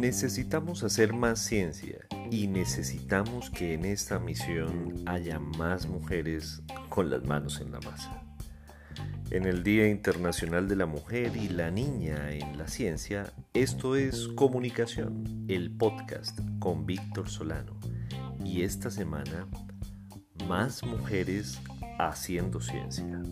Necesitamos hacer más ciencia y necesitamos que en esta misión haya más mujeres con las manos en la masa. En el Día Internacional de la Mujer y la Niña en la Ciencia, esto es Comunicación, el podcast con Víctor Solano. Y esta semana, más mujeres haciendo ciencia.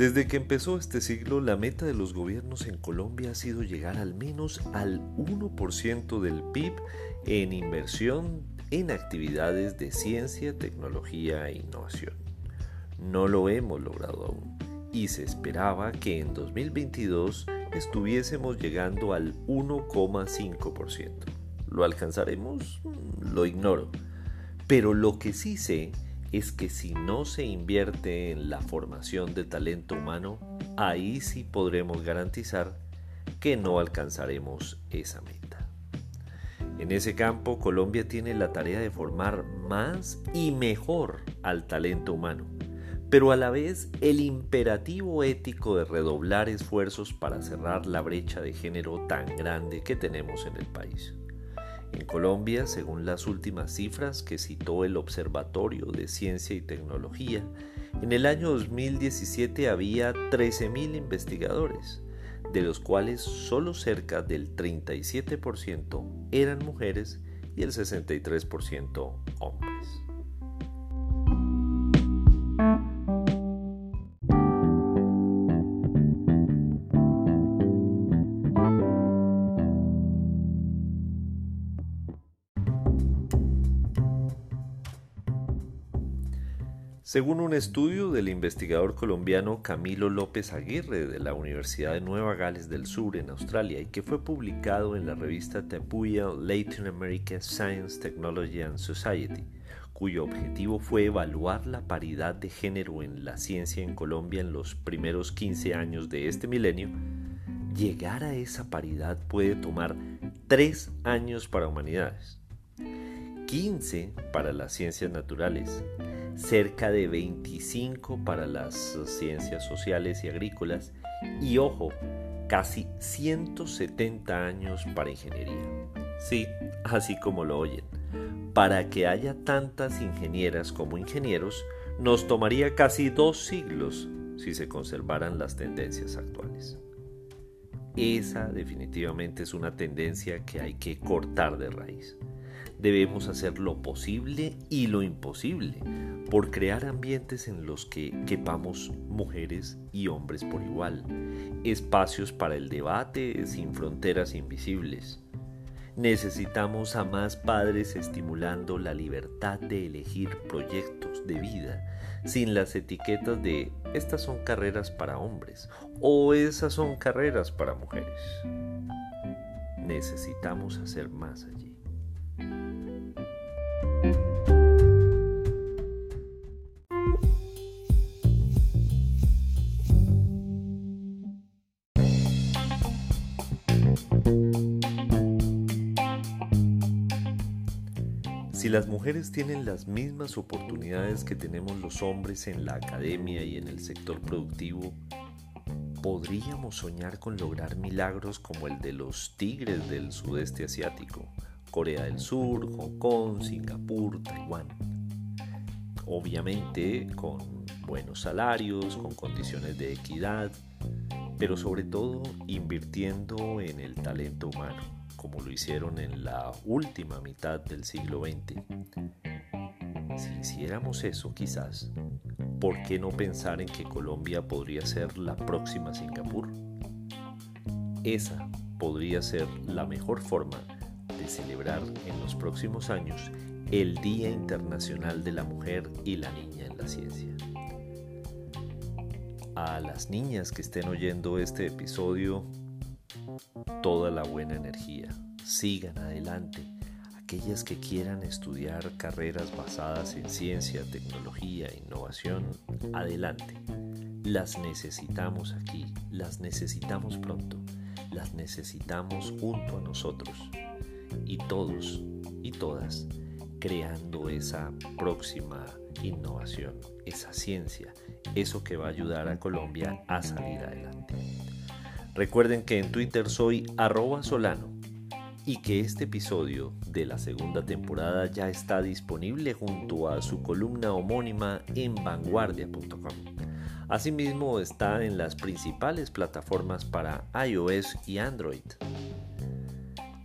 Desde que empezó este siglo, la meta de los gobiernos en Colombia ha sido llegar al menos al 1% del PIB en inversión en actividades de ciencia, tecnología e innovación. No lo hemos logrado aún y se esperaba que en 2022 estuviésemos llegando al 1,5%. ¿Lo alcanzaremos? Lo ignoro. Pero lo que sí sé es que si no se invierte en la formación de talento humano, ahí sí podremos garantizar que no alcanzaremos esa meta. En ese campo, Colombia tiene la tarea de formar más y mejor al talento humano, pero a la vez el imperativo ético de redoblar esfuerzos para cerrar la brecha de género tan grande que tenemos en el país. En Colombia, según las últimas cifras que citó el Observatorio de Ciencia y Tecnología, en el año 2017 había 13.000 investigadores, de los cuales solo cerca del 37% eran mujeres y el 63% hombres. Según un estudio del investigador colombiano Camilo López Aguirre de la Universidad de Nueva Gales del Sur en Australia y que fue publicado en la revista Tapuya Latin America Science, Technology and Society, cuyo objetivo fue evaluar la paridad de género en la ciencia en Colombia en los primeros 15 años de este milenio, llegar a esa paridad puede tomar 3 años para humanidades, 15 para las ciencias naturales, cerca de 25 para las ciencias sociales y agrícolas y ojo, casi 170 años para ingeniería. Sí, así como lo oyen. Para que haya tantas ingenieras como ingenieros, nos tomaría casi dos siglos si se conservaran las tendencias actuales. Esa definitivamente es una tendencia que hay que cortar de raíz. Debemos hacer lo posible y lo imposible por crear ambientes en los que quepamos mujeres y hombres por igual, espacios para el debate sin fronteras invisibles. Necesitamos a más padres estimulando la libertad de elegir proyectos de vida sin las etiquetas de estas son carreras para hombres o esas son carreras para mujeres. Necesitamos hacer más allí. Si las mujeres tienen las mismas oportunidades que tenemos los hombres en la academia y en el sector productivo, podríamos soñar con lograr milagros como el de los tigres del sudeste asiático, Corea del Sur, Hong Kong, Singapur, Taiwán. Obviamente con buenos salarios, con condiciones de equidad, pero sobre todo invirtiendo en el talento humano, como lo hicieron en la última mitad del siglo XX. Si hiciéramos eso quizás, ¿por qué no pensar en que Colombia podría ser la próxima Singapur? Esa podría ser la mejor forma de celebrar en los próximos años el Día Internacional de la Mujer y la Niña en la Ciencia. A las niñas que estén oyendo este episodio, toda la buena energía. Sigan adelante. Aquellas que quieran estudiar carreras basadas en ciencia, tecnología innovación, adelante. Las necesitamos aquí, las necesitamos pronto, las necesitamos junto a nosotros y todos y todas creando esa próxima innovación, esa ciencia, eso que va a ayudar a Colombia a salir adelante. Recuerden que en Twitter soy arroba solano y que este episodio de la segunda temporada ya está disponible junto a su columna homónima en vanguardia.com. Asimismo está en las principales plataformas para iOS y Android.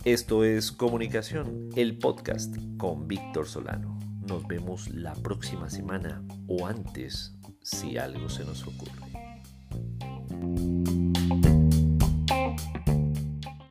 Esto es Comunicación, el podcast con Víctor Solano. Nos vemos la próxima semana o antes si algo se nos ocurre.